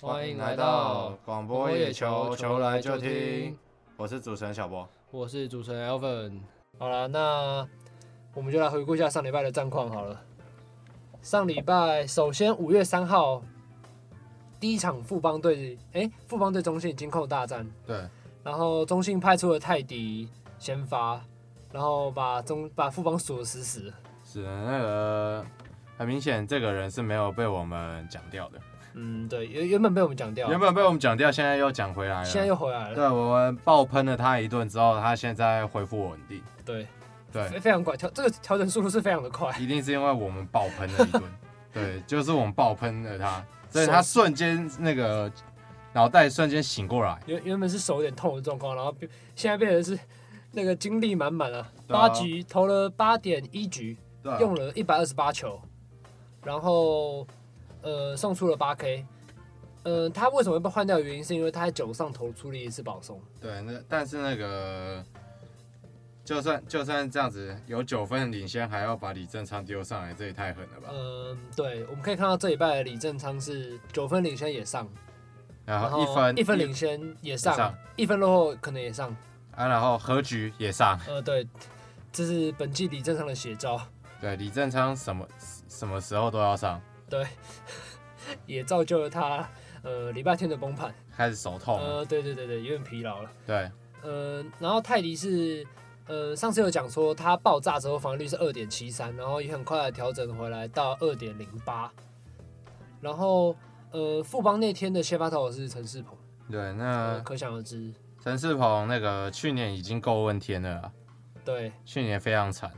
欢迎来到广播野球，球来就听。我是主持人小波，我是主持人 Alvin。好了，那我们就来回顾一下上礼拜的战况好了。上礼拜，首先五月三号第一场富邦队，哎，富邦队中信金扣大战。对。然后中信派出了泰迪先发，然后把中把富邦锁死死。是那个很明显，这个人是没有被我们讲掉的。嗯，对，原原本被我们讲掉，原本被我们讲掉，现在又讲回来了。现在又回来了。对，我们爆喷了他一顿之后，他现在恢复稳定。对，对，非常快，调这个调整速度是非常的快。一定是因为我们爆喷了一顿。对，就是我们爆喷了他，所以他瞬间那个脑袋瞬间醒过来。原原本是手有点痛的状况，然后现在变成是那个精力满满啊，八局投了八点一局，用了一百二十八球，然后。呃，送出了八 K，呃，他为什么会被换掉的原因是因为他在九上投出了一次保送。对，那但是那个，就算就算这样子有九分领先，还要把李正昌丢上来，这也太狠了吧？嗯、呃，对，我们可以看到这一拜的李正昌是九分领先也上，然后一分一分领先也上，上一分落后可能也上，啊，然后和局也上。呃，对，这是本季李正昌的写照。对，李正昌什么什么时候都要上。对，也造就了他，呃，礼拜天的崩盘，开始手痛。呃，对对对对，有点疲劳了。对，呃，然后泰迪是，呃，上次有讲说他爆炸之后防御率是二点七三，然后也很快的调整回来到二点零八。然后，呃，富邦那天的先发投手是陈世鹏。对，那、呃、可想而知，陈世鹏那个去年已经够问天了。对，去年非常惨。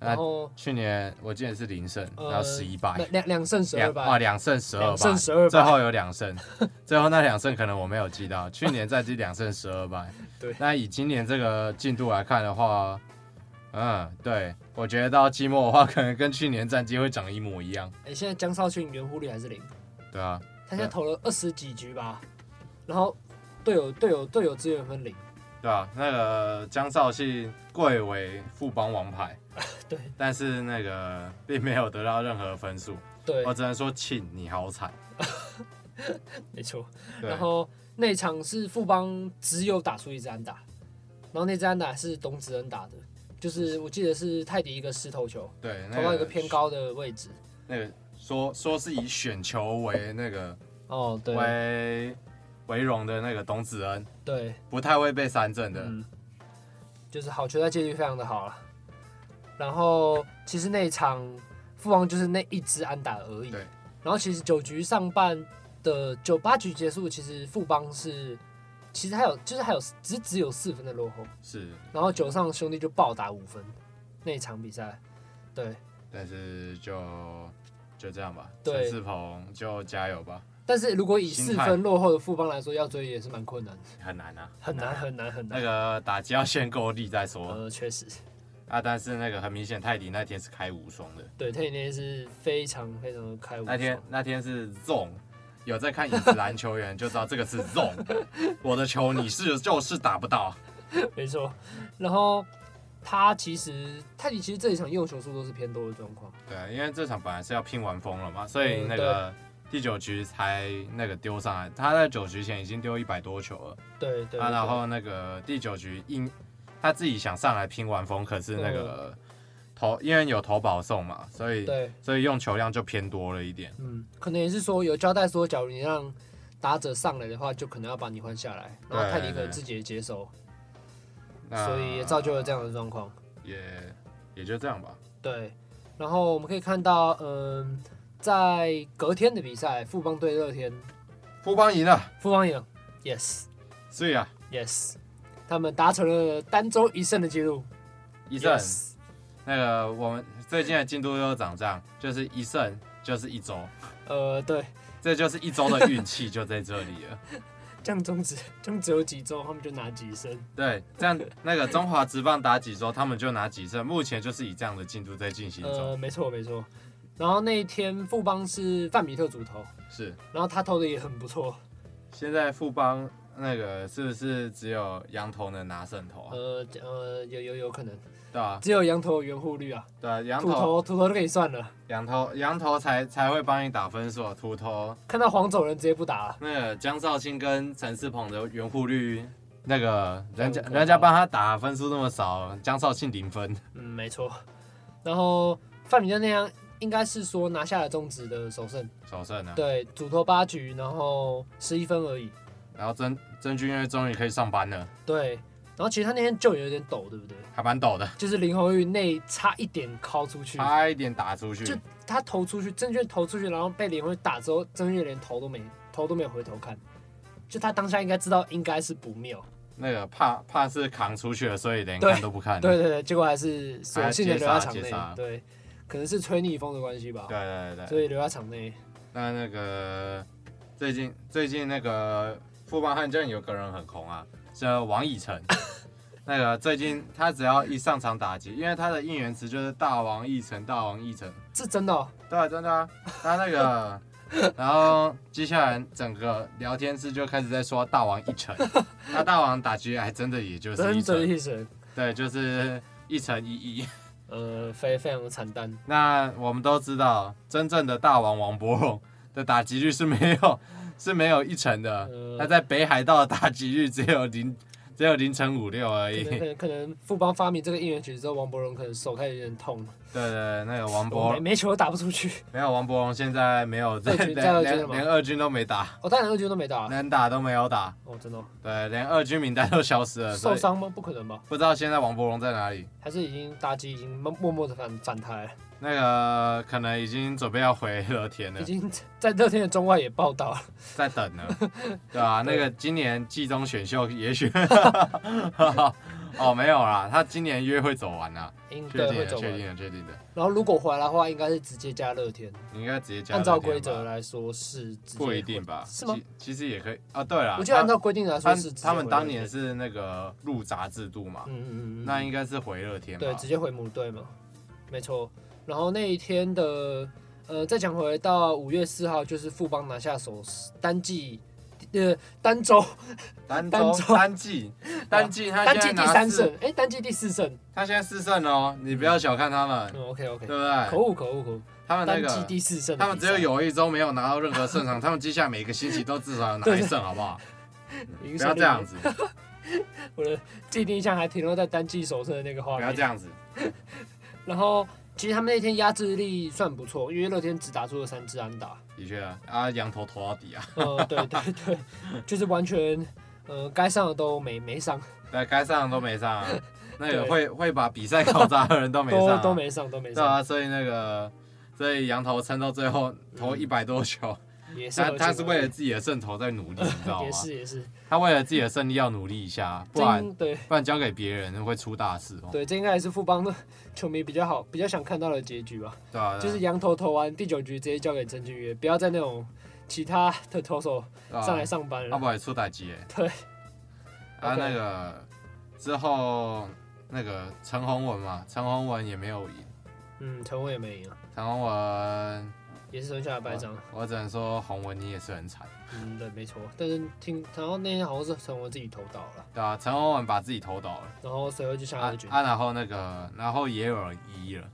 然后去年我记得是零胜，然后十一败，两两胜十二败，哇，两胜十二败，十二最后有两胜，最后那两胜可能我没有记到。去年战绩两胜十二败，对。那以今年这个进度来看的话，嗯，对，我觉得到季末的话，可能跟去年战绩会长一模一样。哎、欸，现在江少庆圆弧率还是零，对啊，他现在投了二十几局吧，然后队友队友队友资源分零。对啊，那个江少庆贵为副帮王牌，对，但是那个并没有得到任何分数，对，我只能说庆你好惨，没错。然后那场是富邦只有打出一支安打，然后那支安打是董子恩打的，就是我记得是泰迪一个石头球，对，投到一个偏高的位置，那个说说是以选球为那个哦，对，为。为荣的那个董子恩，对，不太会被三振的，嗯，就是好球带几率非常的好了。然后其实那一场富邦就是那一支安打而已，对。然后其实九局上半的九八局结束，其实富邦是其实还有就是还有只只有四分的落后，是。然后九上兄弟就暴打五分那一场比赛，对。但是就就这样吧，对，陈世鹏就加油吧。但是如果以四分落后的富邦来说，要追也是蛮困难的。很难啊，很难很难很难。那个打击要先够力再说。呃，确实。啊，但是那个很明显，泰迪那天是开无双的。对，泰迪那天是非常非常的开无双。那天那天是 zone，有在看影子篮球员就知道这个是 zone。我的球你是就是打不到。没错。然后他其实泰迪其实这一场用球数都是偏多的状况。对，因为这场本来是要拼完风了嘛，所以那个。第九局才那个丢上来，他在九局前已经丢一百多球了。对对，对。啊，然后那个第九局因他自己想上来拼完风，可是那个投因为有投保送嘛，所以对，所以用球量就偏多了一点。嗯，可能也是说有交代说，假如你让打者上来的话，就可能要把你换下来，然后泰迪可能自己也接手，所以也造就了这样的状况。也也就这样吧。对，然后我们可以看到，嗯。在隔天的比赛，富邦对乐天，富邦赢了，富邦赢了，yes，所以啊，yes，他们达成了单周一胜的记录，一胜，yes. 那个我们最近的进度又长这样，就是一胜就是一周，呃，对，这就是一周的运气就在这里了，这样中职，中职有几周，他们就拿几胜，对，这样那个中华职棒打几周，他们就拿几胜，目前就是以这样的进度在进行中，呃，没错没错。然后那一天富邦是范米特主投，是，然后他投的也很不错。现在富邦那个是不是只有羊头能拿胜头啊？呃呃，有有有可能。对啊，只有羊头有圆护率啊。对啊，羊头土头都可以算了。羊头羊头才才会帮你打分数，土头看到黄种人直接不打了。那个江少庆跟陈世鹏的圆护率，那个人家人家帮他打分数那么少，江少庆零分。嗯，没错。然后范米正那样应该是说拿下了中职的首胜。首胜啊。对，主投八局，然后十一分而已。然后曾曾俊岳终于可以上班了。对，然后其实他那天就有点抖，对不对？还蛮抖的。就是林红玉那差一点敲出去，差一点打出去。就他投出去，曾峻岳投出去，然后被林红玉打之后，曾峻岳连头都没头都没有回头看，就他当下应该知道应该是不妙。那个怕怕是扛出去了，所以连看都不看。对对对，结果还是索性的留在场内。对，可能是吹逆风的关系吧。对对对。所以留在场内。那那个最近最近那个。富邦悍将有个人很红啊，叫王以诚。那个最近他只要一上场打击，因为他的应援词就是“大王义成，大王义成”，是真的、哦？对啊，真的啊。他那个，然后接下来整个聊天室就开始在说“大王一成”，那大王打击还真的也就是一成，对，就是一成一一。呃，非非常的惨淡。那我们都知道，真正的大王王柏荣的打击率是没有。是没有一成的，他在北海道的打击率只有零，只有零乘五六而已。可能可能富邦发明这个应援曲之后，王柏荣可能手开始有点痛。对对，对，那个王柏融没球打不出去。没有王柏荣现在没有在连连二军都没打。哦，当然二军都没打。能打都没有打。哦，真的。对，连二军名单都消失了。受伤吗？不可能吧。不知道现在王柏荣在哪里？还是已经打击已经默默的反反台。那个可能已经准备要回乐天了，已经在乐天的中外也报道了，在等呢，对吧、啊？那个今年季中选秀也许，哦没有啦，他今年约会走完了，确定的，确定的，确定的。然后如果回来的话，应该是直接加乐天，应该直接加。按照规则来说是不一定吧？是吗？其实也可以啊。对了，我觉得按照规定来说是他们当年是那个入闸制度嘛，嗯嗯嗯，那应该是回乐天，对，直接回母队嘛，没错。然后那一天的，呃，再讲回到五月四号，就是富邦拿下首单季，呃，单周，单周单季，单季他单季第三胜，哎，单季第四胜，他现在四胜哦，你不要小看他们。嗯，OK OK，对不对？可恶可恶可恶，他们那个单季第四胜，他们只有有一周没有拿到任何胜场，他们接下来每个星期都至少要拿一胜，好不好？不要这样子，我的既定印象还停留在单季首胜的那个画面。不要这样子，然后。其实他们那天压制力算不错，因为乐天只打出了三支安打。的确啊，啊羊头投到底啊。呃，对对对，就是完全，呃，该上的都没没上。对，该上的都没上啊。那个会会把比赛搞砸的人都没上、啊 都，都没上，都没上。对啊，所以那个，所以羊头撑到最后投一百多球。嗯他他是为了自己的胜投在努力，你知道吗？也是也是。他为了自己的胜利要努力一下，不然对，不然交给别人会出大事哦。对，这应该也是富邦的 球迷比较好、比较想看到的结局吧。对啊。就是羊头投完第九局直接交给曾峻岳，不要再那种其他的投手上来上班了。他不会出打击哎。对。啊，那个之后那个陈宏文嘛，陈宏文也没有赢。嗯，陈宏文也没赢啊。陈宏文。也是剩下的败仗，我只能说洪文你也是很惨。嗯，对，没错。但是听，然后那天好像是陈文自己投倒了。对啊，陈文文把自己投倒了。然后随后就下了决。啊，然后那个，然后也有人移了，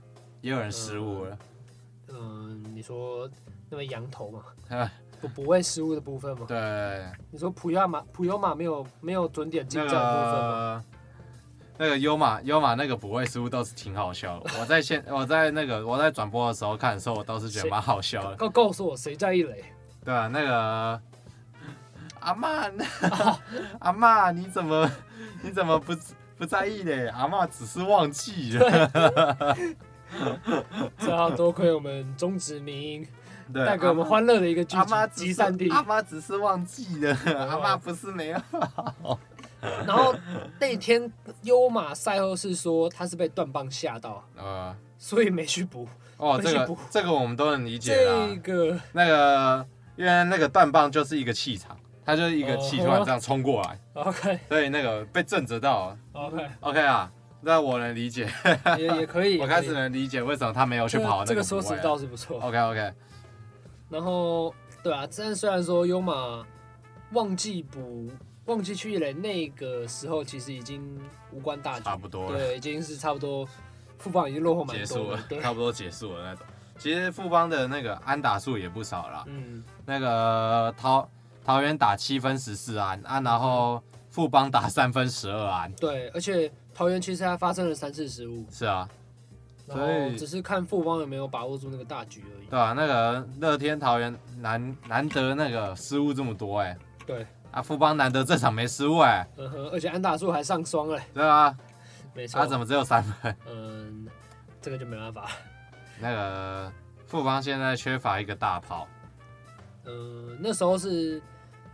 也有人失误了。嗯，你说那位羊头嘛？不不会失误的部分嘛？对。你说普亚马普悠玛没有没有准点进账的部分吗？那个优马优马那个补位失误倒是挺好笑的。我在现我在那个我在转播的时候看的时候，我倒是觉得蛮好笑的。告告诉我谁在一垒？对啊，那个阿妈，阿妈 你怎么你怎么不不在意嘞？阿妈只是忘记了。只好多亏我们中指明带给我们欢乐的一个剧集散地。阿妈只是忘记了，阿妈不是没有。然后那天优马赛后是说他是被断棒吓到，呃，所以没去补。哦，这个这个我们都能理解啦。这个那个因为那个断棒就是一个气场，它就是一个气突然这样冲过来。OK。所以那个被震折到。OK。OK 啊，那我能理解。也也可以。我开始能理解为什么他没有去跑那个。这个说辞倒是不错。OK OK。然后对啊，但虽然说优马忘记补。忘记去一垒那个时候，其实已经无关大局，差不多了，对，已经是差不多，富邦已经落后蛮多结束了，对，差不多结束了那种。其实富邦的那个安打数也不少了，嗯，那个桃桃园打七分十四安啊，然后富邦打三分十二安，对，而且桃园其实还发生了三次失误，是啊，然后只是看富邦有没有把握住那个大局而已。对啊，那个乐天桃园难难得那个失误这么多哎、欸，对，啊富邦难得这场没失误哎、欸，而且安打数还上双哎、欸，对啊，没错，他、啊、怎么只有三分？嗯，这个就没办法。那个富邦现在缺乏一个大炮。嗯，那时候是，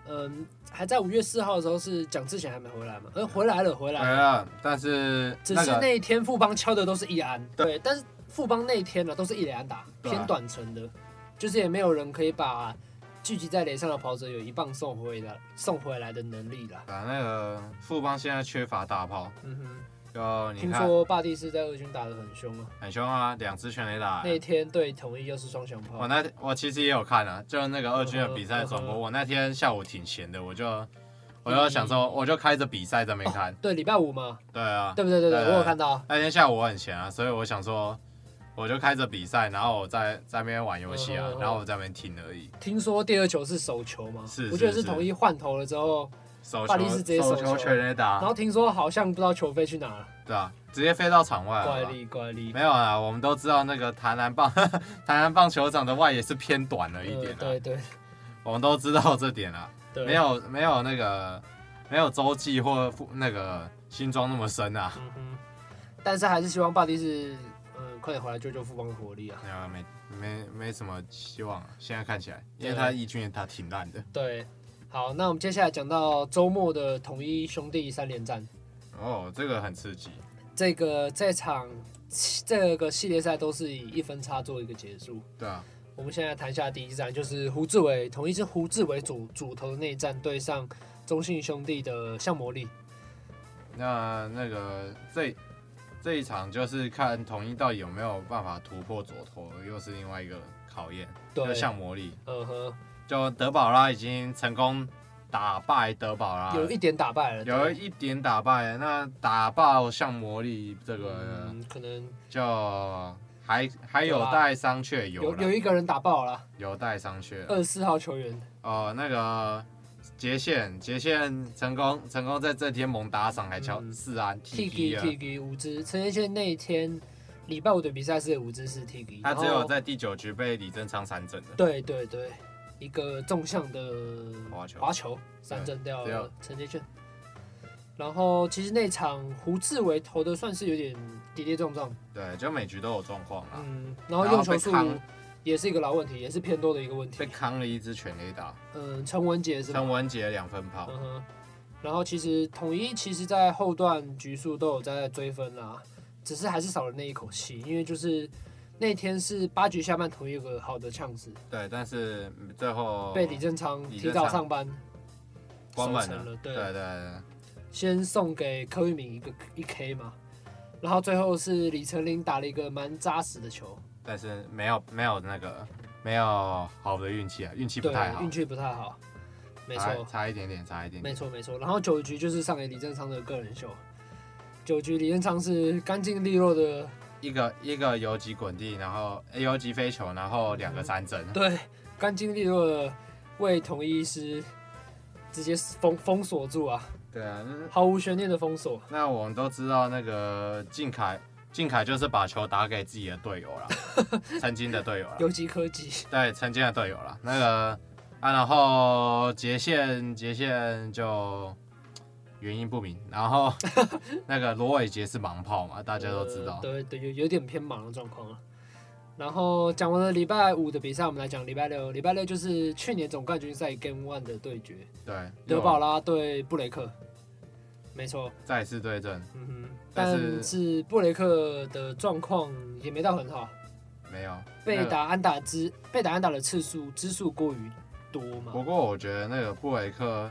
嗯，还在五月四号的时候是蒋志贤还没回来嘛？呃，回来了，回来了。但是只是那一天富邦敲的都是一安，对，但是富邦那一天呢都是一垒安打，偏短程的，就是也没有人可以把聚集在垒上的跑者有一棒送回来送回来的能力啦。啊，那个富邦现在缺乏大炮。嗯哼。就听说巴蒂斯在二军打得很凶啊，很凶啊，两支全垒打。那天对统一又是双响炮。我那我其实也有看啊，就那个二军的比赛转播。我那天下午挺闲的，我就我就想说，我就开着比赛在那边看。对，礼拜五嘛。对啊。对不对？对对，我有看到。那天下午我很闲啊，所以我想说，我就开着比赛，然后我在在那边玩游戏啊，然后我在那边听而已。听说第二球是手球吗？是。我觉得是统一换头了之后，巴蒂是直接手球全垒打。然后听说好像不知道球飞去哪了。对啊。直接飞到场外了。怪力怪力。没有啊，我们都知道那个台南棒 台南棒球场的外野是偏短了一点。对对。我们都知道这点啊。对。没有没有那个没有洲际或那个新庄那么深啊。嗯哼。但是还是希望巴蒂斯嗯快点回来救救富邦的火力啊。没有没没没什么希望啊，现在看起来，因为他一军他挺烂的。对。好，那我们接下来讲到周末的统一兄弟三连战。哦，这个很刺激。这个这场这个系列赛都是以一分差做一个结束。对啊，我们现在谈下第一战，就是胡志伟统一是胡志伟主主投的那一战对上中信兄弟的向魔力。那那个这这一场就是看统一到底有没有办法突破左托，又是另外一个考验。对，像魔力。嗯哼，就德保拉已经成功。打败德保拉，有一点打败了，有一点打败了。那打爆像魔力这个，嗯、可能就还还有待商榷。有有有一个人打爆了，有待商榷。二十四号球员哦、呃，那个杰线杰线成功成功在这天猛打赏，还敲四安 T G T G 五支。陈杰宪那一天礼拜五的比赛是五支是 T G，他只有在第九局被李正昌三振的。对对对。一个纵向的滑球，滑球三振掉了陈杰宪。然后其实那场胡志伟投的算是有点跌跌撞撞，对，就每局都有状况啊。嗯，然后用球数也是一个老问题，也是偏多的一个问题。被扛了一支全垒打。嗯，陈文杰是。陈文杰两分炮。嗯哼。然后其实统一其实在后段局数都有在追分啦，只是还是少了那一口气，因为就是。那天是八局下半，统一有个好的呛子，对，但是最后被李正昌提早上班关门了，了，对对对对，先送给柯玉明一个一 K 嘛，然后最后是李成林打了一个蛮扎实的球，但是没有没有那个没有好的运气啊，运气不太好，运气不太好，没错，差一点点，差一点点，没错没错，然后九局就是上给李正昌的个人秀，九局李正昌是干净利落的。一个一个游击滚地，然后游击飞球，然后两个三振，对，干净利落的为统一师直接封封锁住啊！对啊，毫无悬念的封锁。那我们都知道，那个靖凯，靖凯就是把球打给自己的队友了，曾经的队友了，游击科技，对，曾经的队友了。那个啊，然后杰线，杰线就。原因不明，然后 那个罗伟杰是盲炮嘛，大家都知道。呃、对对，有有点偏盲的状况了。然后讲完了礼拜五的比赛，我们来讲礼拜六。礼拜六就是去年总冠军赛 Game One 的对决。对，德保拉对布雷克，没错。再次对阵。嗯哼。但是布雷克的状况也没到很好。没有。被打安打之、那个、被打安打的次数支数过于多嘛？不过我觉得那个布雷克。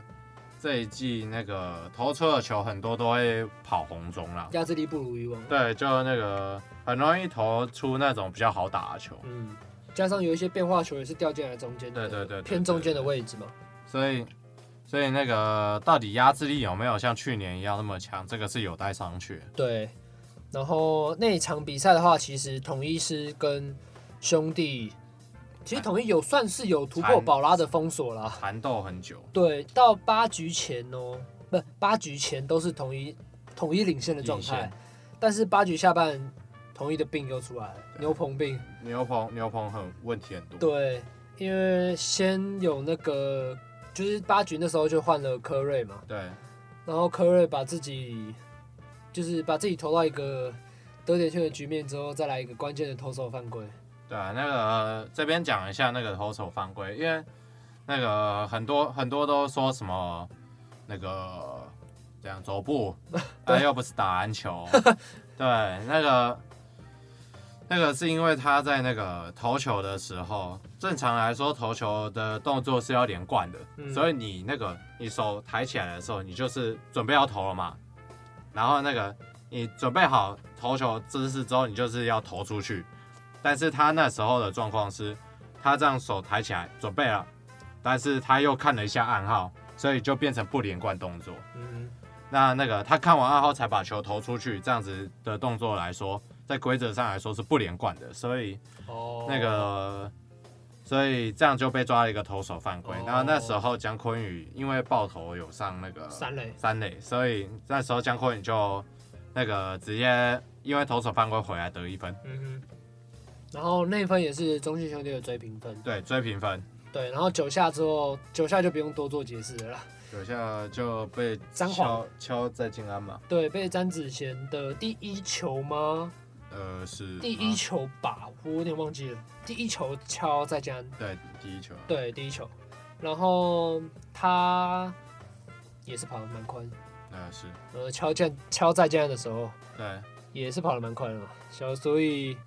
这一季那个投出的球很多都会跑红中啦，压制力不如以往。对，就那个很容易投出那种比较好打的球。嗯，加上有一些变化球也是掉进来中间，对对对，偏中间的位置嘛。所以，所以那个到底压制力有没有像去年一样那么强？这个是有待商榷。对，然后那一场比赛的话，其实统一师跟兄弟，其实统一有算是有突破宝拉的封锁了，缠斗很久。对，到八局前哦，不，八局前都是统一统一领先的状态，但是八局下半统一的病又出来了，牛棚病。牛棚牛棚很问题很多。对，因为先有那个，就是八局那时候就换了科瑞嘛。对。然后科瑞把自己，就是把自己投到一个得点圈的局面之后，再来一个关键的投手犯规。对啊，那个、呃、这边讲一下那个投手犯规，因为那个很多很多都说什么那个这样走步，但、啊、又不是打篮球。对，那个那个是因为他在那个投球的时候，正常来说投球的动作是要连贯的，嗯、所以你那个你手抬起来的时候，你就是准备要投了嘛。然后那个你准备好投球姿势之后，你就是要投出去。但是他那时候的状况是，他这样手抬起来准备了，但是他又看了一下暗号，所以就变成不连贯动作。嗯，那那个他看完暗号才把球投出去，这样子的动作来说，在规则上来说是不连贯的，所以哦，那个，所以这样就被抓了一个投手犯规。然后那时候江坤宇因为爆头有上那个三垒，三垒，所以那时候江坤宇就那个直接因为投手犯规回来得一分。嗯哼。然后那分也是中信兄弟的追平分，对，追平分，对，然后九下之后，九下就不用多做解释了啦，九下就被敲黄敲再见安嘛，对，被詹子贤的第一球吗？呃，是第一球吧，我有点忘记了，第一球敲再见安，对，第一球，对，第一球，然后他也是跑得蛮快的，呃，是，呃，敲见敲再见安的时候，对，也是跑得蛮快的嘛，小所以。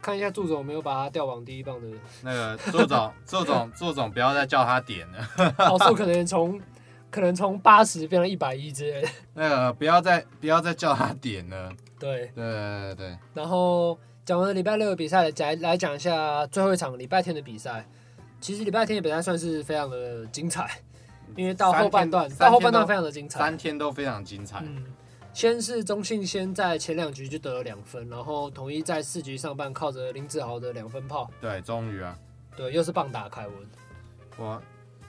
看一下祝总有没有把他调往第一棒的那个祝总，祝总，祝总，不要再叫他点了。跑速可能从可能从八十变成一百一之类的。那个不要再不要再叫他点了。对对对对。然后讲完了礼拜六的比赛，来来讲一下最后一场礼拜天的比赛。其实礼拜天的比赛算是非常的精彩，因为到后半段到后半段非常的精彩，三天都非常精彩。嗯先是中信先在前两局就得了两分，然后统一在四局上半靠着林子豪的两分炮，对，终于啊，对，又是棒打凯文。我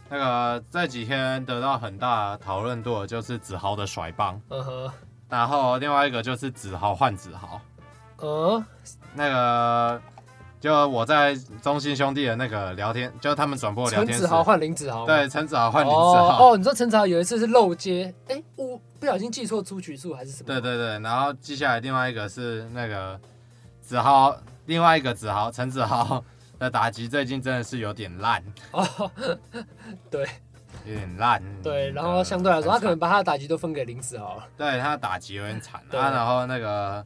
那个这几天得到很大讨论度的就是子豪的甩棒，嗯哼，然后另外一个就是子豪换子豪，呃，那个。就我在中心兄弟的那个聊天，就他们转播聊天。陈子豪换林子豪。对，陈子豪换林子豪。哦，你说陈子豪有一次是漏接，哎、欸，我不小心记错出局数还是什么？对对对，然后接下来另外一个是那个子豪，另外一个子豪陈子豪的打击最近真的是有点烂。哦，对，有点烂。对，然后相对来说，他可能把他的打击都分给林子豪了。对，他的打击有点惨。对啊，然后那个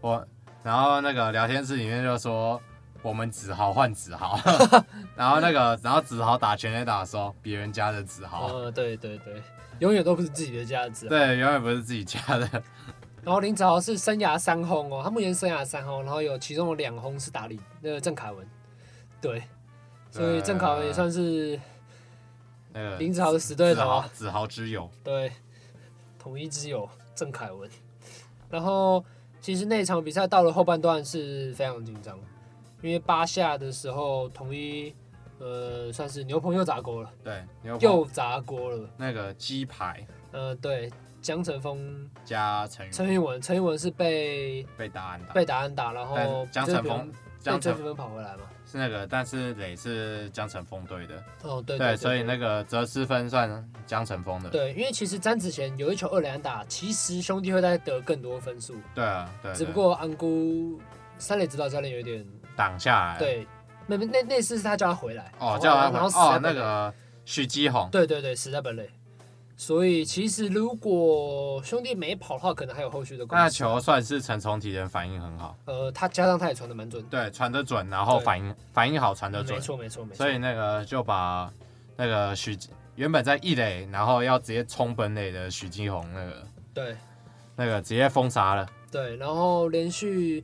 我。然后那个聊天室里面就说我们子豪换子豪，然后那个然后子豪打全垒打的时候，别人家的子豪，呃对对对，永远都不是自己的家的子豪，对，永远不是自己家的。然后林子豪是生涯三轰哦，他目前生涯三轰，然后有其中有两轰是打李那个郑凯文，对，所以郑凯文也算是那个林子豪的死对头啊，子豪之友，对，统一之友郑凯文，然后。其实那场比赛到了后半段是非常紧张，因为八下的时候统一，呃，算是牛棚又砸锅了。对，又砸锅了。那个鸡排。呃，对，江晨峰加陈陈韵文，陈韵文是被被答案打，被答案打，然后江晨峰被追分跑回来嘛。是那个，但是磊是江晨峰队的。哦，对对，所以那个折失分算江晨峰的。对，因为其实詹子贤有一球二连打，其实兄弟会再得更多分数。对啊，对。只不过安姑三垒指导教练有点挡下来。对，那那那次是他叫他回来。哦，叫他，然后死在那个许基宏。对对对，死在本垒。所以其实如果兄弟没跑的话，可能还有后续的。那球算是陈重提的反应很好。呃，他加上他也传的蛮准。对，传的准，然后反应反应好，传的准。没错没错没错。所以那个就把那个许原本在一垒，然后要直接冲本垒的许继红那个对，那个直接封杀了。对，然后连续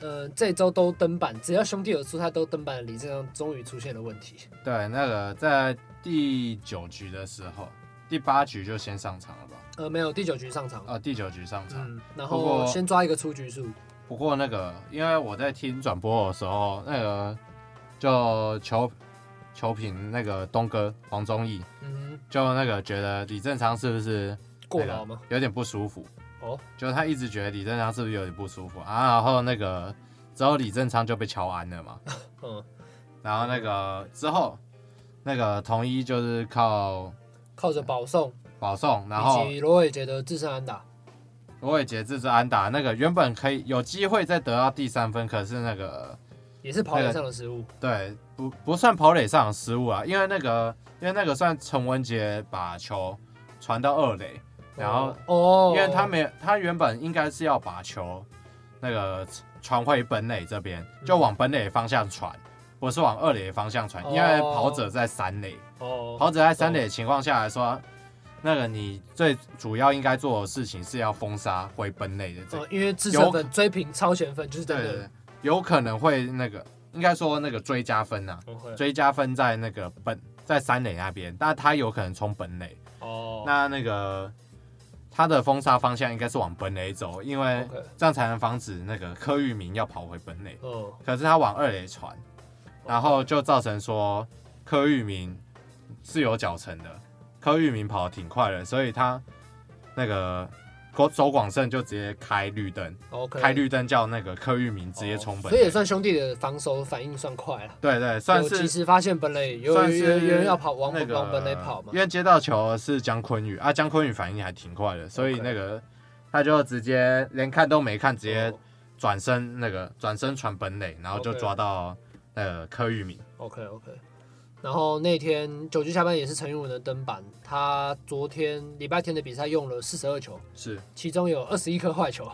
呃这周都登板，只要兄弟有出，他都登板的李正阳终于出现了问题。对，那个在。第九局的时候，第八局就先上场了吧？呃，没有，第九局上场。呃，第九局上场，嗯，然后先抓一个出局数。不过那个，因为我在听转播的时候，那个就球球评那个东哥黄宗义，嗯，就那个觉得李正昌是不是过劳吗？有点不舒服。哦，就他一直觉得李正昌是不是有点不舒服啊？然后那个之后李正昌就被乔安了嘛。嗯，然后那个之后那个统一就是靠靠着保送保送，然后以及罗伟杰的自身安打。罗伟杰自身安打那个原本可以有机会再得到第三分，可是那个也是跑垒上的失误。对，不不算跑垒上的失误啊，因为那个因为那个算陈文杰把球传到二垒。然后哦，因为他没他原本应该是要把球那个传回本垒这边，就往本垒方向传，不是往二垒的方向传，因为跑者在三垒。哦，跑者在三垒的情况下来说，那个你最主要应该做的事情是要封杀回本垒的这，因为自身分追平超前分就是对对，有可能会那个应该说那个追加分呐，追加分在那个本在三垒那边，但他有可能冲本垒。哦，那那个。他的封杀方向应该是往本垒走，因为这样才能防止那个柯玉明要跑回本垒。哦。可是他往二垒传，然后就造成说柯玉明是有脚程的，柯玉明跑得挺快的，所以他那个。周广胜就直接开绿灯开绿灯叫那个柯玉明直接冲本垒，所以也算兄弟的防守反应算快了。对对，算是及时发现本垒有有有人要跑往、那个、往本垒跑嘛。因为接到球是姜坤宇啊，姜坤宇反应还挺快的，所以那个他就直接连看都没看，直接转身那个转身传本垒，然后就抓到那个柯玉明。OK OK。然后那天九局下半也是陈玉文的登板，他昨天礼拜天的比赛用了四十二球，是，其中有二十一颗坏球，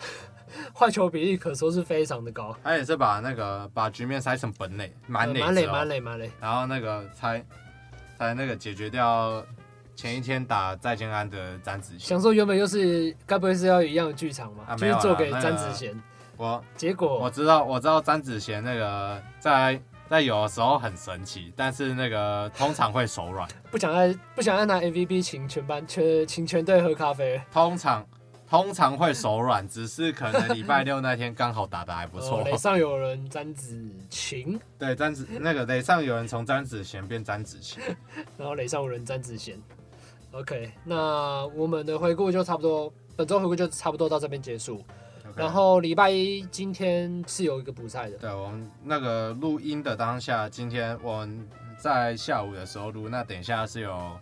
坏球比例可说是非常的高。他也是把那个把局面塞成本垒满垒满垒满垒满垒，然后那个才才那个解决掉前一天打再见安的詹子贤。想说原本又是该不会是要一样的剧场吗？啊、就是做给詹子贤、那个。我结果我知道我知道詹子贤那个在。在有的时候很神奇，但是那个通常会手软，不想再不想再拿 MVP 请全班全请全队喝咖啡。通常通常会手软，只是可能礼拜六那天刚好打的还不错。上有人詹子晴，对詹子那个垒上有人从詹子贤变詹子晴，然后垒上有人詹子贤。OK，那我们的回顾就差不多，本周回顾就差不多到这边结束。然后礼拜一今天是有一个补赛的。对，我们那个录音的当下，今天我们在下午的时候录，那等一下是有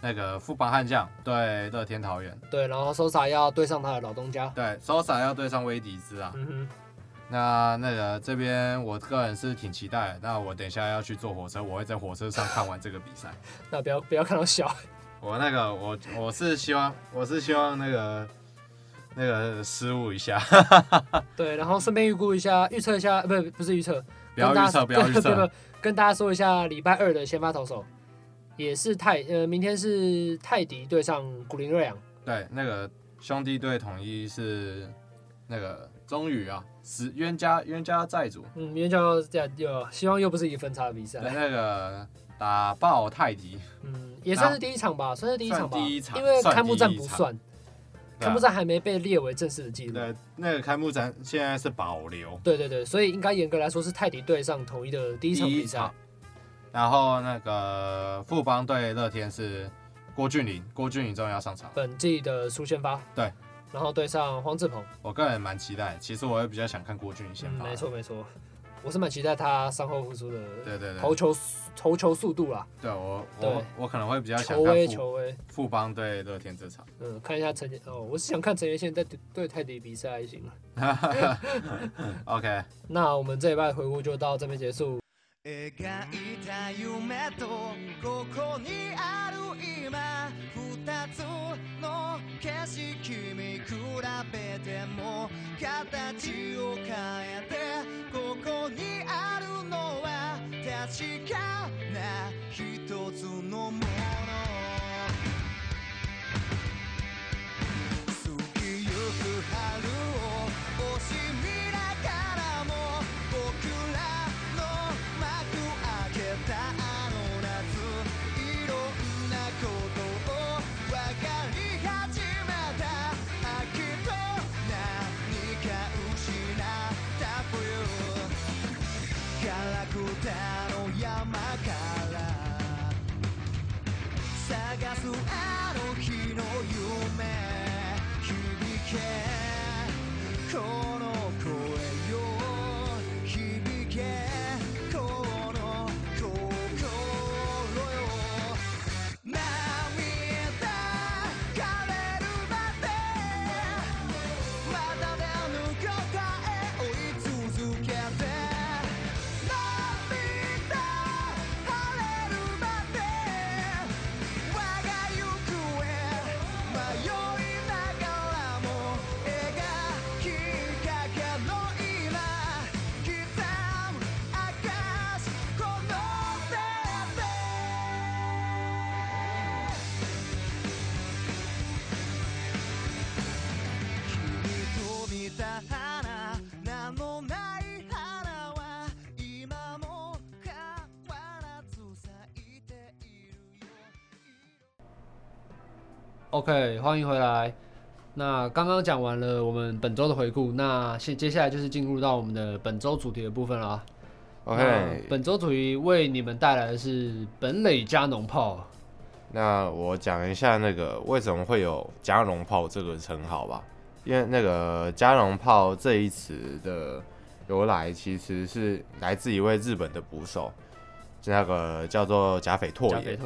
那个富邦悍将对乐天桃园。对，然后 Sosa 要对上他的老东家。对，Sosa 要对上威迪兹啊。嗯哼。那那个这边我个人是挺期待的，那我等一下要去坐火车，我会在火车上看完这个比赛。那不要不要看到笑。我那个我我是希望我是希望那个。那个失误一下，对，然后顺便预估一下，预测一下，不是不是预测，不要预测，不要预测，跟大家说一下，礼拜二的先发投手也是泰，呃，明天是泰迪对上古林睿炀，对，那个兄弟队统一是那个终于啊，是冤家冤家债主，嗯，冤家这样又希望又不是一分差的比赛，那个打爆泰迪，嗯，也算是第一场吧，算是第一场吧，第一场，因为开幕战不算。开幕战还没被列为正式的记录。对，那个开幕战现在是保留。对对对，所以应该严格来说是泰迪队上统一的第一场比赛。然后那个富邦对乐天是郭俊麟，郭俊麟终于要上场。本季的初先发。对。然后对上黄志鹏。我个人蛮期待，其实我也比较想看郭俊麟先发。嗯，没错没错。我是蛮期待他伤后复出的对对对。投球投球速度啦。对我我我可能会比较想看球威球威。富邦对乐天这场。嗯看一下陈杰哦我是想看陈杰现在对泰迪比赛还行 ok 那我们这一拜回顾就到这边结束。二つの景色見比べても形を変えてここにあるのは確かな一つの目探す OK，欢迎回来。那刚刚讲完了我们本周的回顾，那现接下来就是进入到我们的本周主题的部分啦。OK，本周主题为你们带来的是本垒加农炮。那我讲一下那个为什么会有加农炮这个称号吧。因为那个加农炮这一词的由来，其实是来自一位日本的捕手，那个叫做甲斐拓也。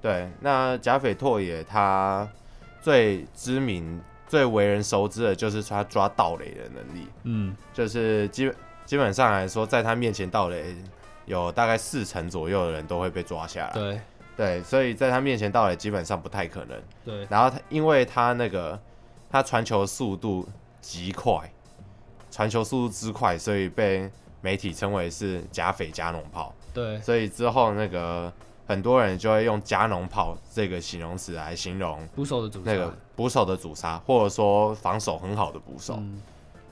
对，那甲斐拓也他。最知名、最为人熟知的就是他抓盗垒的能力，嗯，就是基本基本上来说，在他面前盗垒有大概四成左右的人都会被抓下来，对，对，所以在他面前盗垒基本上不太可能，对。然后他因为他那个他传球速度极快，传球速度之快，所以被媒体称为是假匪加农炮，对。所以之后那个。很多人就会用“加农炮”这个形容词来形容捕手的主，那个捕手的主杀，或者说防守很好的捕手。嗯、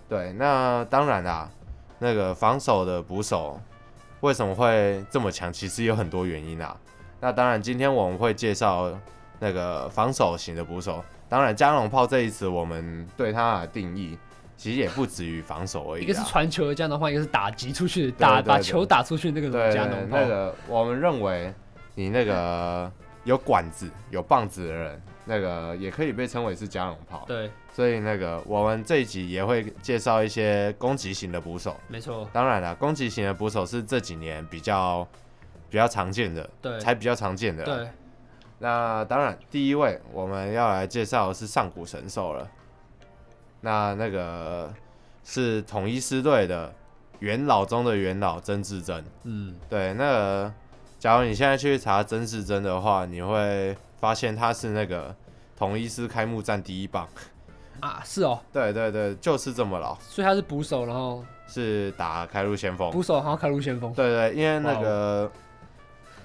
对，那当然啦，那个防守的捕手为什么会这么强？其实有很多原因啊。那当然，今天我们会介绍那个防守型的捕手。当然，“加农炮”这一词，我们对它的定义其实也不止于防守而已。一个是传球的加农炮，一个是打击出去的打，把球打出去那个加农炮。那个我们认为。你那个有管子、有棒子的人，那个也可以被称为是加农炮。对，所以那个我们这一集也会介绍一些攻击型的捕手。没错，当然了，攻击型的捕手是这几年比较比较常见的，对，才比较常见的。对，那当然，第一位我们要来介绍的是上古神兽了。那那个是统一师队的元老中的元老曾志珍。嗯，对，那个。假如你现在去查曾志珍的话，你会发现他是那个统一师开幕战第一棒。啊，是哦，对对对，就是这么老，所以他是捕手，然后是打开路先锋，捕手然后开路先锋，对对，因为那个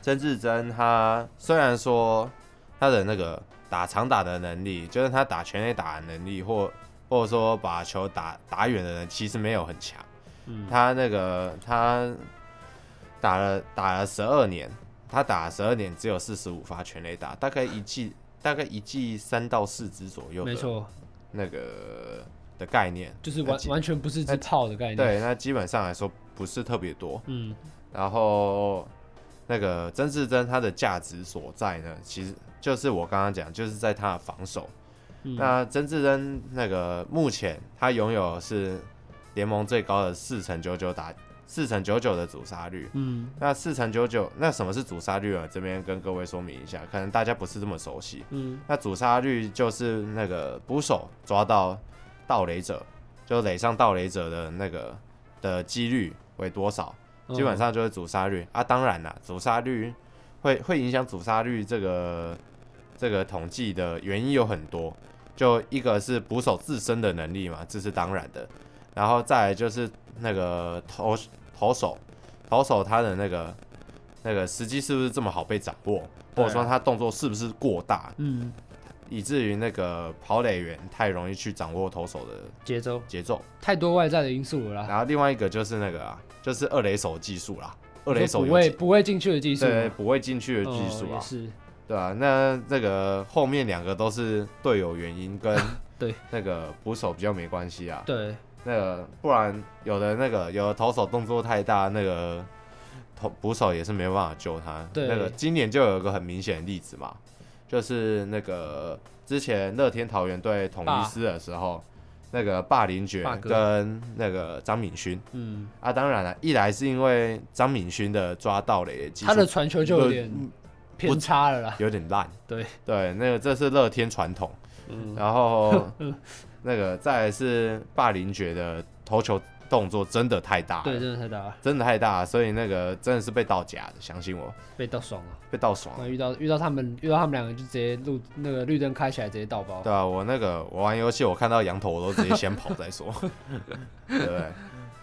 曾志珍他虽然说他的那个打长打的能力，就是他打全垒打的能力，或或者说把球打打远的人，其实没有很强，嗯，他那个他。打了打了十二年，他打了十二年只有四十五发全垒打，大概一季大概一季三到四支左右，没错，那个的概念就是完完全不是支炮的概念，对，那基本上来说不是特别多，嗯，然后那个曾志珍他的价值所在呢，其实就是我刚刚讲，就是在他的防守，嗯、那曾志珍那个目前他拥有是联盟最高的四成九九打。四乘九九的阻杀率，嗯，那四乘九九，那什么是阻杀率啊？这边跟各位说明一下，可能大家不是这么熟悉，嗯，那阻杀率就是那个捕手抓到盗垒者，就垒上盗垒者的那个的几率为多少，基本上就是阻杀率、嗯、啊。当然啦，阻杀率会会影响阻杀率这个这个统计的原因有很多，就一个是捕手自身的能力嘛，这是当然的。然后再来就是那个投投手，投手他的那个那个时机是不是这么好被掌握，或者说他动作是不是过大，嗯，以至于那个跑垒员太容易去掌握投手的节奏。节奏，太多外在的因素了啦。然后另外一个就是那个啊，就是二垒手技术啦，二垒手不会不会进去的技术，对，不会进去的技术啊，是，对啊，那那个后面两个都是队友原因，跟 对。那个捕手比较没关系啊，对。那个不然有的那个有的投手动作太大，那个投捕手也是没办法救他。对，那个今年就有一个很明显的例子嘛，就是那个之前乐天桃园队统一师的时候，那个霸凌爵跟那个张敏勋，嗯。啊，当然了，一来是因为张敏勋的抓到垒技术，他的传球就有点偏差了啦，有点烂。对。对，那个这是乐天传统。嗯，然后 那个再来是霸凌爵的投球。动作真的太大了，对，真的太大了，真的太大了，所以那个真的是被盗假的，相信我，被盗爽了，被盗爽了。那遇到遇到他们，遇到他们两个就直接绿那个绿灯开起来，直接盗包。对啊，我那个我玩游戏，我看到羊头我都直接先跑再说，对不对？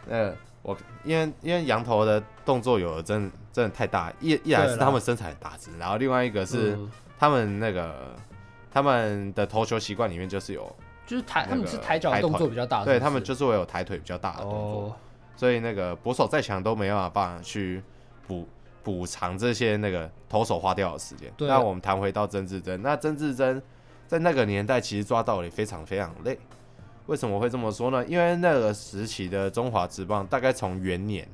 那我因为因为羊头的动作有的真的真的太大，一一来是他们身材很大只，然后另外一个是他们那个他们的投球习惯里面就是有。就是抬，他们是抬脚动作比较大，对他们就是会有抬腿比较大的动作，所以那个捕手再强都没办法去补补偿这些那个投手花掉的时间。那我们谈回到曾志珍，那曾志珍在那个年代其实抓盗垒非常非常累。为什么会这么说呢？因为那个时期的中华职棒大概从元年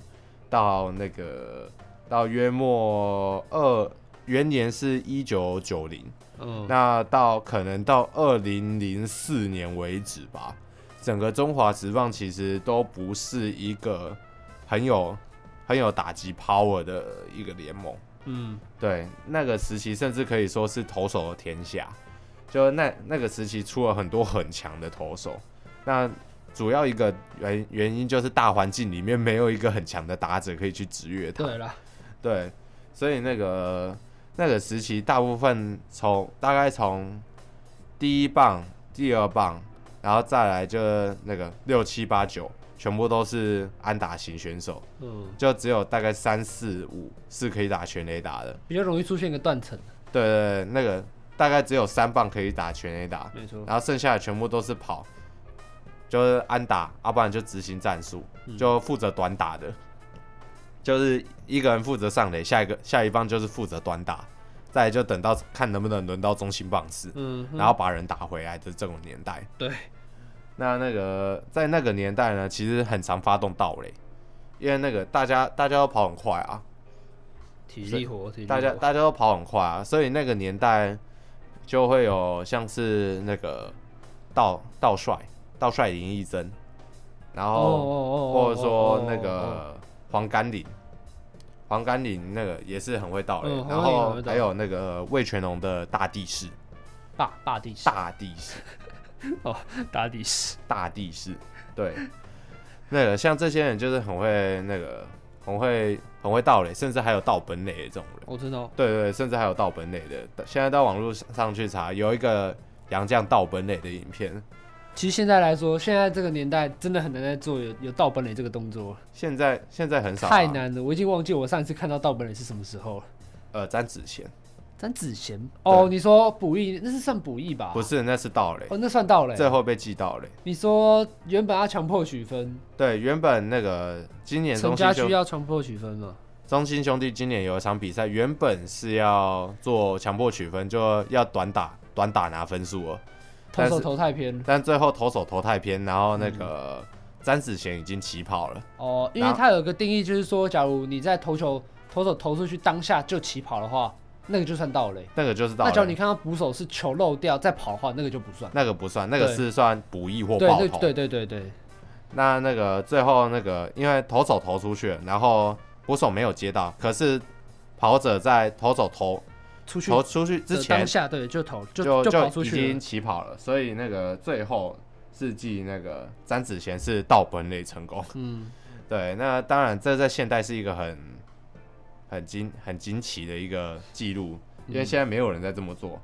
到那个到约莫二元年是一九九零。嗯，那到可能到二零零四年为止吧，整个中华职棒其实都不是一个很有很有打击 power 的一个联盟。嗯，对，那个时期甚至可以说是投手的天下，就那那个时期出了很多很强的投手。那主要一个原原因就是大环境里面没有一个很强的打者可以去制约他。对了，对，所以那个。那个时期，大部分从大概从第一棒、第二棒，然后再来就那个六七八九，全部都是安打型选手。嗯，就只有大概三四五是可以打全垒打的，比较容易出现一个断层。对对对，那个大概只有三棒可以打全垒打，没错。然后剩下的全部都是跑，就是安打，要不然就执行战术，就负责短打的。就是一个人负责上垒，下一个下一棒就是负责短打，再来就等到看能不能轮到中心棒次，嗯，然后把人打回来的这种年代。对，那那个在那个年代呢，其实很常发动盗垒，因为那个大家大家都跑很快啊，体力活，体力活，大家大家都跑很快啊，所以那个年代就会有像是那个盗盗帅盗帅林义珍，然后或者说那个黄甘霖。黄甘霖那个也是很会盗垒，嗯、然后还有那个魏全龙的大地士，大大地士，大地士，哦，大地士，大地士，对，那个像这些人就是很会那个很会很会盗雷，甚至还有盗本垒的这种人，我知道，对，对对，甚至还有盗本垒的，现在到网络上去查，有一个杨绛盗本垒的影片。其实现在来说，现在这个年代真的很难再做有有盗本垒这个动作。现在现在很少，太难了，我已经忘记我上一次看到盗本垒是什么时候了。呃，詹子贤，詹子贤哦，你说补役那是算补役吧？不是，那是盗垒。哦，那算盗垒，最后被记盗垒。你说原本要强迫取分？对，原本那个今年陈家駒要强迫取分吗。中心兄弟今年有一场比赛，原本是要做强迫取分，就要短打短打拿分数了。投手投太偏，但最后投手投太偏，然后那个詹子贤已经起跑了。哦，因为他有个定义，就是说，假如你在投球投手投出去当下就起跑的话，那个就算盗垒。那个就是盗垒。那假如你看到捕手是球漏掉再跑的话，那个就不算。那个不算，那个是算补役或暴投。对对对对。那那个最后那个，因为投手投出去了，然后捕手没有接到，可是跑者在投手投。出去投出去之前，当下对就投就就就跑出去已经起跑了，所以那个最后是记那个詹子贤是盗本垒成功。嗯，对，那当然这在现代是一个很很惊很惊奇的一个记录，因为现在没有人在这么做。嗯、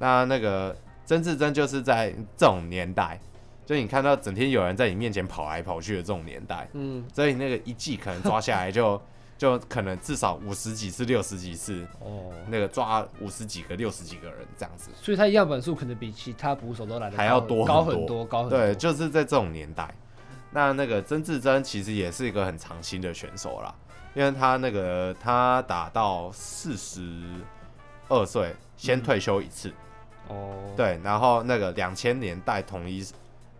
那那个曾志珍就是在这种年代，就你看到整天有人在你面前跑来跑去的这种年代，嗯，所以那个一季可能抓下来就。就可能至少五十几次、六十几次哦，那个抓五十几个、六十几个人这样子，所以他样本数可能比其他捕手都来的还要多高很多，高很多。对，就是在这种年代，那那个曾志珍其实也是一个很长青的选手啦，因为他那个他打到四十二岁先退休一次。哦，嗯、对，然后那个两千年带统一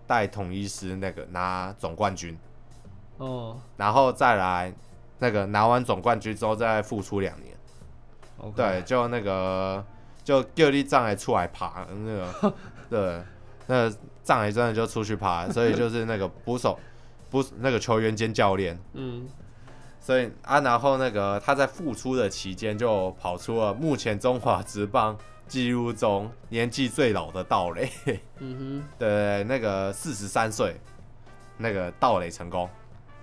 带统一师那个拿总冠军。哦，然后再来。那个拿完总冠军之后再复出两年，Okay. 对，就那个就叫你上来出来爬那个，对，那个上来真的就出去爬，所以就是那个捕手，捕那个球员兼教练，嗯，所以啊，然后那个他在复出的期间就跑出了目前中华职棒记录中年纪最老的盗垒，嗯哼，对，那个四十三岁，那个盗垒成功，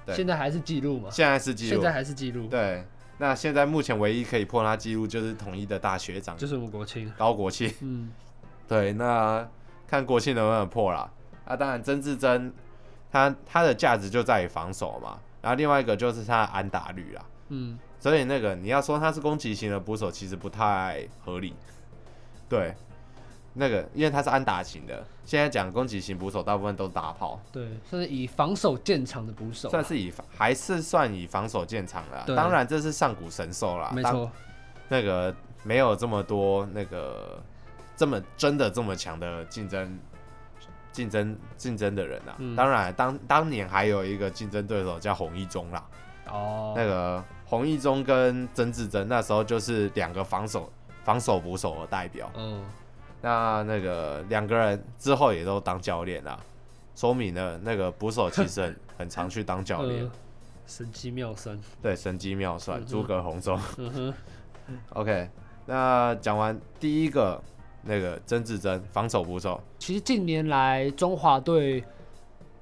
对，现在还是记录嘛？现在是记录，现在还是记录，对。那现在目前唯一可以破他记录就是统一的大学长，就是吴国庆，高国庆。嗯，对，那看国庆能不能破啦。啊，当然曾志珍，他他的价值就在于防守嘛。然后另外一个就是他的安打率啦。嗯，所以那个你要说他是攻击型的捕手，其实不太合理。对。那个，因为他是安打型的，现在讲攻击型捕手，大部分都是打炮。对，算是以防守见长的捕手，算是以还是算以防守见长的。当然，这是上古神兽啦，没错。那个没有这么多那个这么真的这么强的竞争竞争竞争的人啊。嗯、当然，当当年还有一个竞争对手叫洪一中啦。哦。那个洪一中跟曾志珍那时候就是两个防守防守捕手的代表。嗯。那那个两个人之后也都当教练啦，说明呢那个捕手其实很很常去当教练，神机妙算。对，神机妙算，诸葛红中。OK，那讲完第一个那个曾志珍防守捕手，其实近年来中华队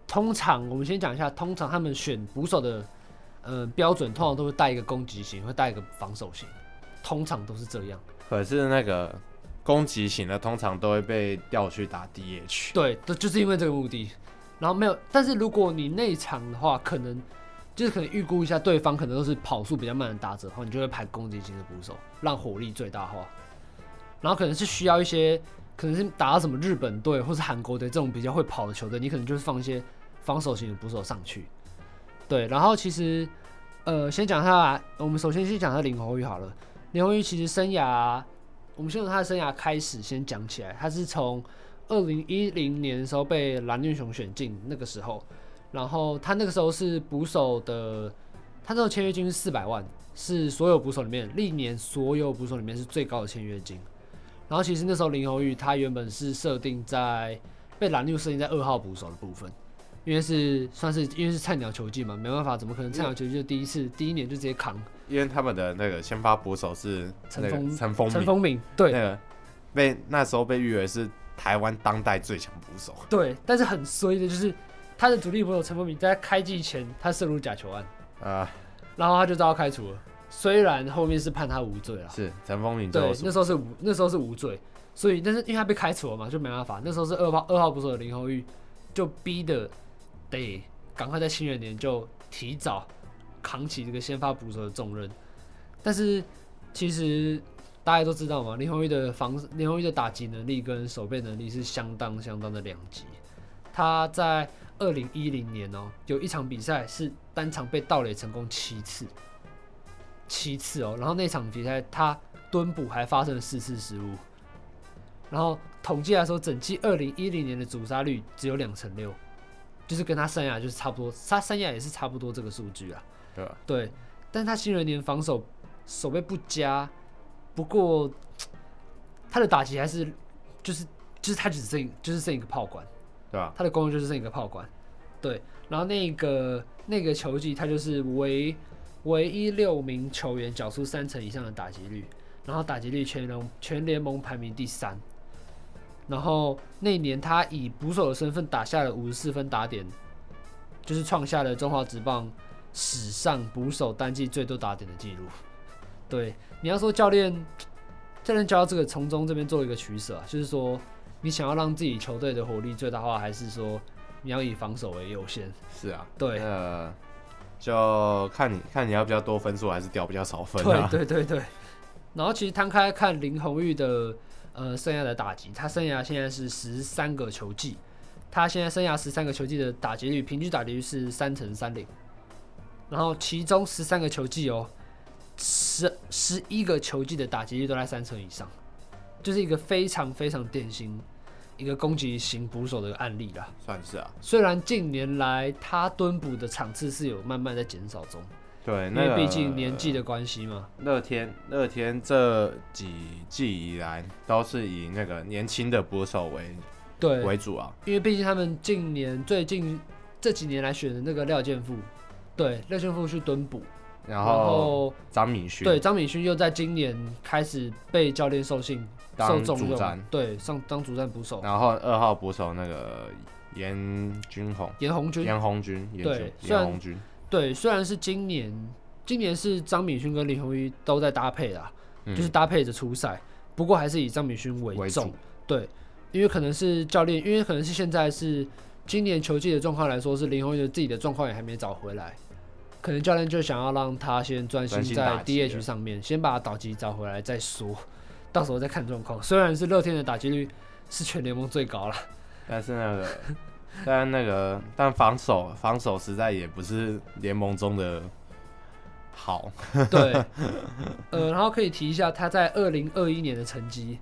通常我们先讲一下，通常他们选捕手的呃标准，通常都会带一个攻击型，会带一个防守型，通常都是这样。可是那个。攻击型的通常都会被调去打 DH，对，就是因为这个目的。然后没有，但是如果你内场的话，可能就是可能预估一下对方可能都是跑速比较慢的打者的话，你就会排攻击型的捕手，让火力最大化。然后可能是需要一些，可能是打到什么日本队或是韩国队这种比较会跑的球队，你可能就是放一些防守型的捕手上去。对，然后其实呃，先讲一下，我们首先先讲一下林泓育好了。林泓育其实生涯。我们先从他的生涯开始先讲起来，他是从二零一零年的时候被蓝雕熊选进那个时候，然后他那个时候是捕手的，他那时候签约金是四百万，是所有捕手里面历年所有捕手里面是最高的签约金。然后其实那时候林泓育他原本是设定在被蓝绿设定在二号捕手的部分，因为是算是因为是菜鸟球技嘛，没办法，怎么可能菜鸟球技就第一次第一年就直接扛？因为他们的那个先发捕手是陈丰陈丰陈丰铭，对，那个被那时候被誉为是台湾当代最强捕手。对，但是很衰的就是他的主力捕手陈丰铭在开季前他涉入假球案啊，然后他就遭到开除了。虽然后面是判他无罪了，是陈丰铭对，那时候是无那时候是无罪，所以但是因为他被开除了嘛，就没办法。那时候是二号二号捕手的林泓育，就逼的得赶快在新元年就提早。扛起这个先发捕手的重任，但是其实大家都知道嘛，林泓育的防林泓育的打击能力跟守备能力是相当相当的两极。他在二零一零年哦、有一场比赛是单场被盗垒成功七次，七次哦、然后那场比赛他蹲捕还发生了四次失误，然后统计来说，整季二零一零年的阻杀率只有两成六，就是跟他生涯就是差不多，他生涯也是差不多这个数据啊。对，对，但他新人年防守守备不佳，不过他的打击还是就是就是他只剩就是剩一个炮管，对吧？他的功用就是剩一个炮管，对。然后那个那个球季他就是唯唯一六名球员缴出三成以上的打击率，然后打击率全联全联盟排名第三。然后那一年他以捕手的身份打下了五十四分打点，就是创下了中华职棒。史上捕手单季最多打点的记录，对，你要说教练，教练教到这个从中这边做一个取舍啊，就是说你想要让自己球队的火力最大化，还是说你要以防守为优先？是啊，对，呃，就看你看你要比较多分数，还是掉比较少分啊？对对对对。然后其实摊开看林红玉的呃生涯的打击，他生涯现在是十三个球季，他现在生涯十三个球季的打击率，平均打击率是三成三零。然后其中十三个球季哦，十十一个球季的打击率都在三成以上，就是一个非常非常典型一个攻击型捕手的案例啦。算是啊，虽然近年来他蹲捕的场次是有慢慢在减少中，对，因为毕竟年纪的关系嘛。乐天，乐天这几季以来都是以那个年轻的捕手为对为主啊。因为毕竟他们近年最近这几年来选的那个廖健富，对，廖健富去蹲补，然后张敏勋，对，张敏勋又在今年开始被教练授信受重用，对，上当主战捕手。然后二号捕手那个严军宏，严红军，严红军，对，严红军。对，虽然是今年，今年是张敏勋跟林泓育都在搭配啦，嗯、就是搭配着出赛，不过还是以张敏勋为重。为主对，因为可能是教练，因为可能是现在是今年球季的状况来说，是林泓育自己的状况也还没找回来，可能教练就想要让他先专心在 DH 上面，先把打击找回来再说，到时候再看状况。虽然是乐天的打击率是全联盟最高了，但是那个。但那个，但防守防守实在也不是联盟中的好。对，呃，然后可以提一下他在二零二一年的成绩。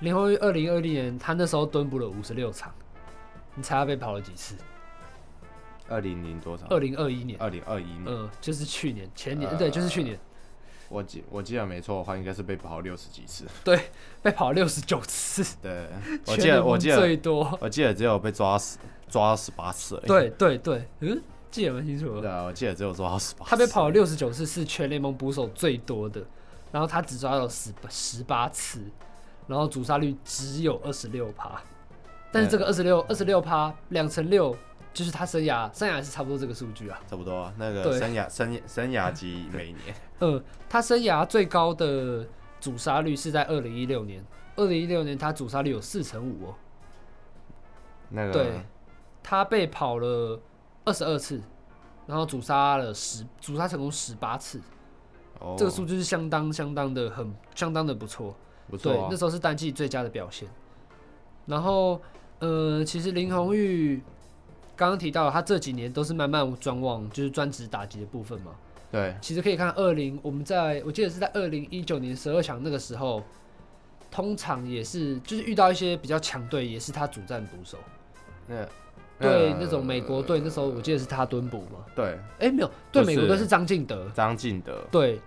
林泓育二零二零年他那时候蹲捕了五十六场，你猜他被跑了几次？二零零多少？二零二一年。二零二一年。呃，就是去年前年，呃、对，就是去年。我记我记得没错的话，应该是被跑六十几次。对，被跑六十九次。对，我记得我记得最多，我记得只有被抓死。抓了十八次，对对对，嗯，记得蛮清楚的。对啊，我记得只有抓到十八。他被跑了六十九次，是全联盟捕手最多的。然后他只抓到十十八次，然后主杀率只有二十六趴。但是这个二十六二十六趴两成六，就是他生涯生涯是差不多这个数据啊。差不多啊，那个生涯生生涯级每年。嗯，他生涯最高的主杀率是在二零一六年，二零一六年他主杀率有四成五哦。那个对。他被跑了二十二次，然后主杀了十，主杀成功十八次，oh. 这个数据是相当相当的很相当的不错，不错、啊。对，那时候是单季最佳的表现。然后，呃，其实林泓育刚刚提到，他这几年都是慢慢转往就是专职打击的部分嘛。对，其实可以看二零，我们在我记得是在二零一九年十二强那个时候，通常也是就是遇到一些比较强队，也是他主战捕手。Yeah. 对那种美国队，那时候我记得是他蹲捕嘛。对，哎、欸，没有，对美国队是张敬德。张敬德。对，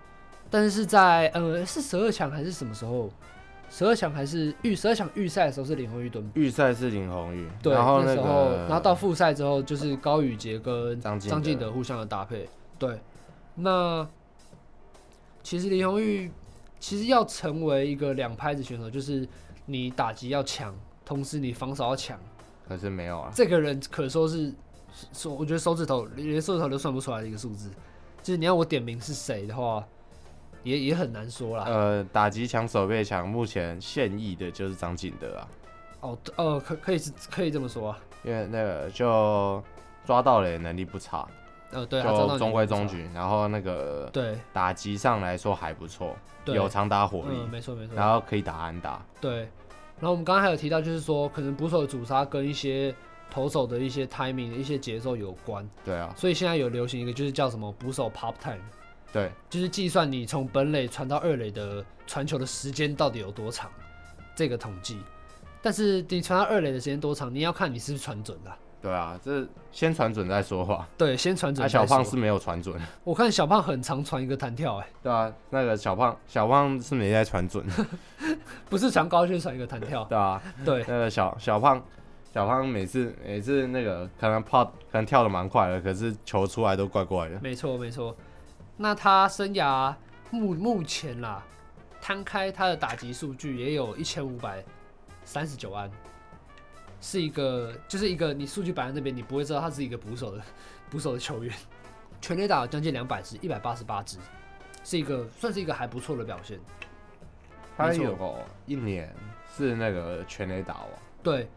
但是在呃是十二强还是什么时候？十二强还是预十二强预赛的时候是林红玉蹲。预赛是林红玉。对，然后、那时候，然后到复赛之后就是高宇杰跟张张敬德互相的搭配。对，那其实林红玉其实要成为一个两拍子选手，就是你打击要强，同时你防守要强。可是没有啊，这个人可说是手，我觉得手指头连手指头都算不出来的一个数字。就是你要我点名是谁的话，也也很难说啦。呃，打击强，守备强，目前现役的就是张景德啊。哦，呃，可可以是可以这么说啊，因为那个就抓到垒能力不差，呃，对，就中规中矩。然后那个对打击上来说还不错，对有长打火力，嗯、没错没错。然后可以打安打，对。然后我们刚刚还有提到，就是说可能捕手的主杀跟一些投手的一些 timing 的一些节奏有关。对啊。所以现在有流行一个，就是叫什么捕手 pop time。对。就是计算你从本垒传到二垒的传球的时间到底有多长，这个统计。但是你传到二垒的时间多长，你要看你是不是传准的。对啊，这先传准再说话。对，先传准。啊，小胖是没有传准。我看小胖很常传一个弹跳，哎。对啊，那个小胖，小胖是没在传准。不是传高，就是传一个弹跳。对啊，对。那个小小胖，小胖每次每次那个可能跑，可能跳的蛮快的，可是球出来都怪怪的。没错没错。那他生涯目目前啦，摊开他的打击数据也有一千五百三十九安，是一个就是一个你数据摆在那边，你不会知道他是一个捕手的捕手的球员。全垒打将近两百支，一百八十八支，是一个算是一个还不错的表现。他有一年是那个全垒打王，对，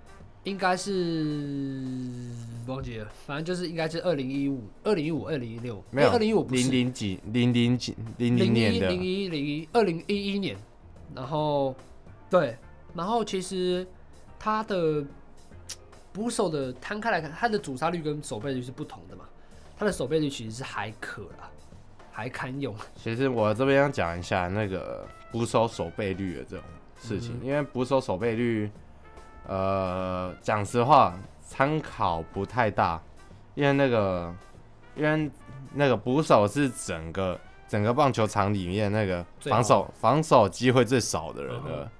应该是忘记了，反正就是应该是二零一五、二零一五、二零一六，没有二零一五，零零几、零零几、零零年的零一零一二零一一年，然后对，然后其实他的捕手的摊开来看，他的主杀率跟守备率是不同的嘛，他的守备率其实是还可啦，还堪用。其实我这边要讲一下那个。捕手守备率的这种事情，嗯、因为捕手守备率，呃，讲实话参考不太大，因为那个，因为那个捕手是整个整个棒球场里面那个防守防守机会最少的人了。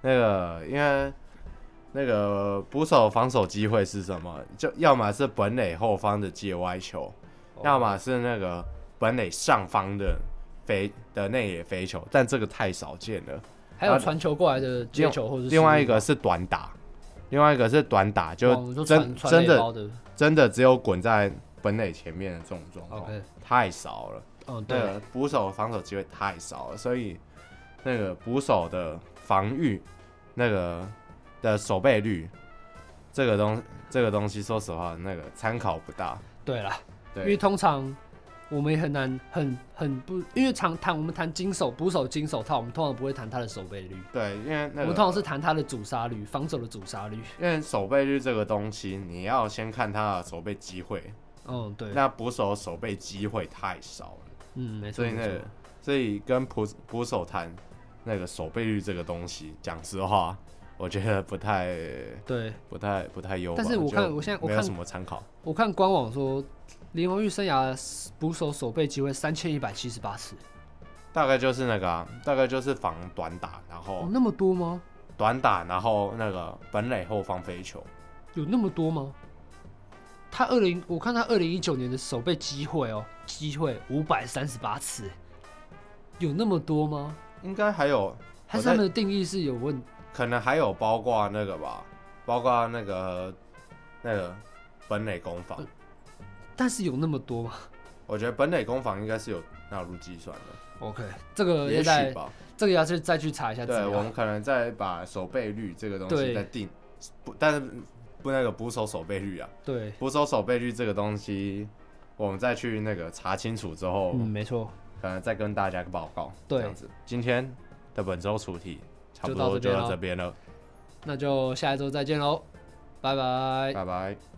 那个因为那个捕手防守机会是什么？就要么是本垒后方的界外球，要么是那个本垒上方的飞的内野飞球，但这个太少见了。还有传球过来的接球，或者另外一个是短打，另外一个是短打，就真真的真的只有滚在本垒前面的这种状况.太少了。哦，对，捕手防守机会太少了，所以那个捕手的防御，那个的守备率，这个东这个东西，说实话，那个参考不大。对啦，对，因为通常。我们也很难很很不，因为常谈我们谈金手捕手金手套，我们通常不会谈他的守备率。对，因为、那个、我们通常是谈他的阻杀率，防守的阻杀率。因为守备率这个东西，你要先看他的守备机会。嗯，对。那捕手守备机会太少了。嗯，没错。所以那个，所以跟捕捕手谈那个守备率这个东西，讲实话，我觉得不太对，不太不太优。但是我看我现在我看什么参考。我看官网说。林泓育生涯捕手守备机会三千一百七十八次，大概就是那个、啊，大概就是防短打，然后、哦、那么多吗？短打，然后那个本垒后方飞球，有那么多吗？他二零，我看他二零一九年的守备机会哦，机会五百三十八次，有那么多吗？应该还有，还是他们的定义是有问？可能还有包括那个吧，包括那个那个本垒攻防。但是有那么多吗？我觉得本垒攻防应该是有纳入计算的。OK，这个也许吧，这个要去再去查一下。对，我们可能再把守备率这个东西再定，不，但是不那个捕手守备率啊。对，捕手守备率这个东西，我们再去那个查清楚之后，嗯，没错，可能再跟大家个报告。对，这样子，今天的本周主题差不多就到这边了，那就下一周再见喽，拜拜，拜拜。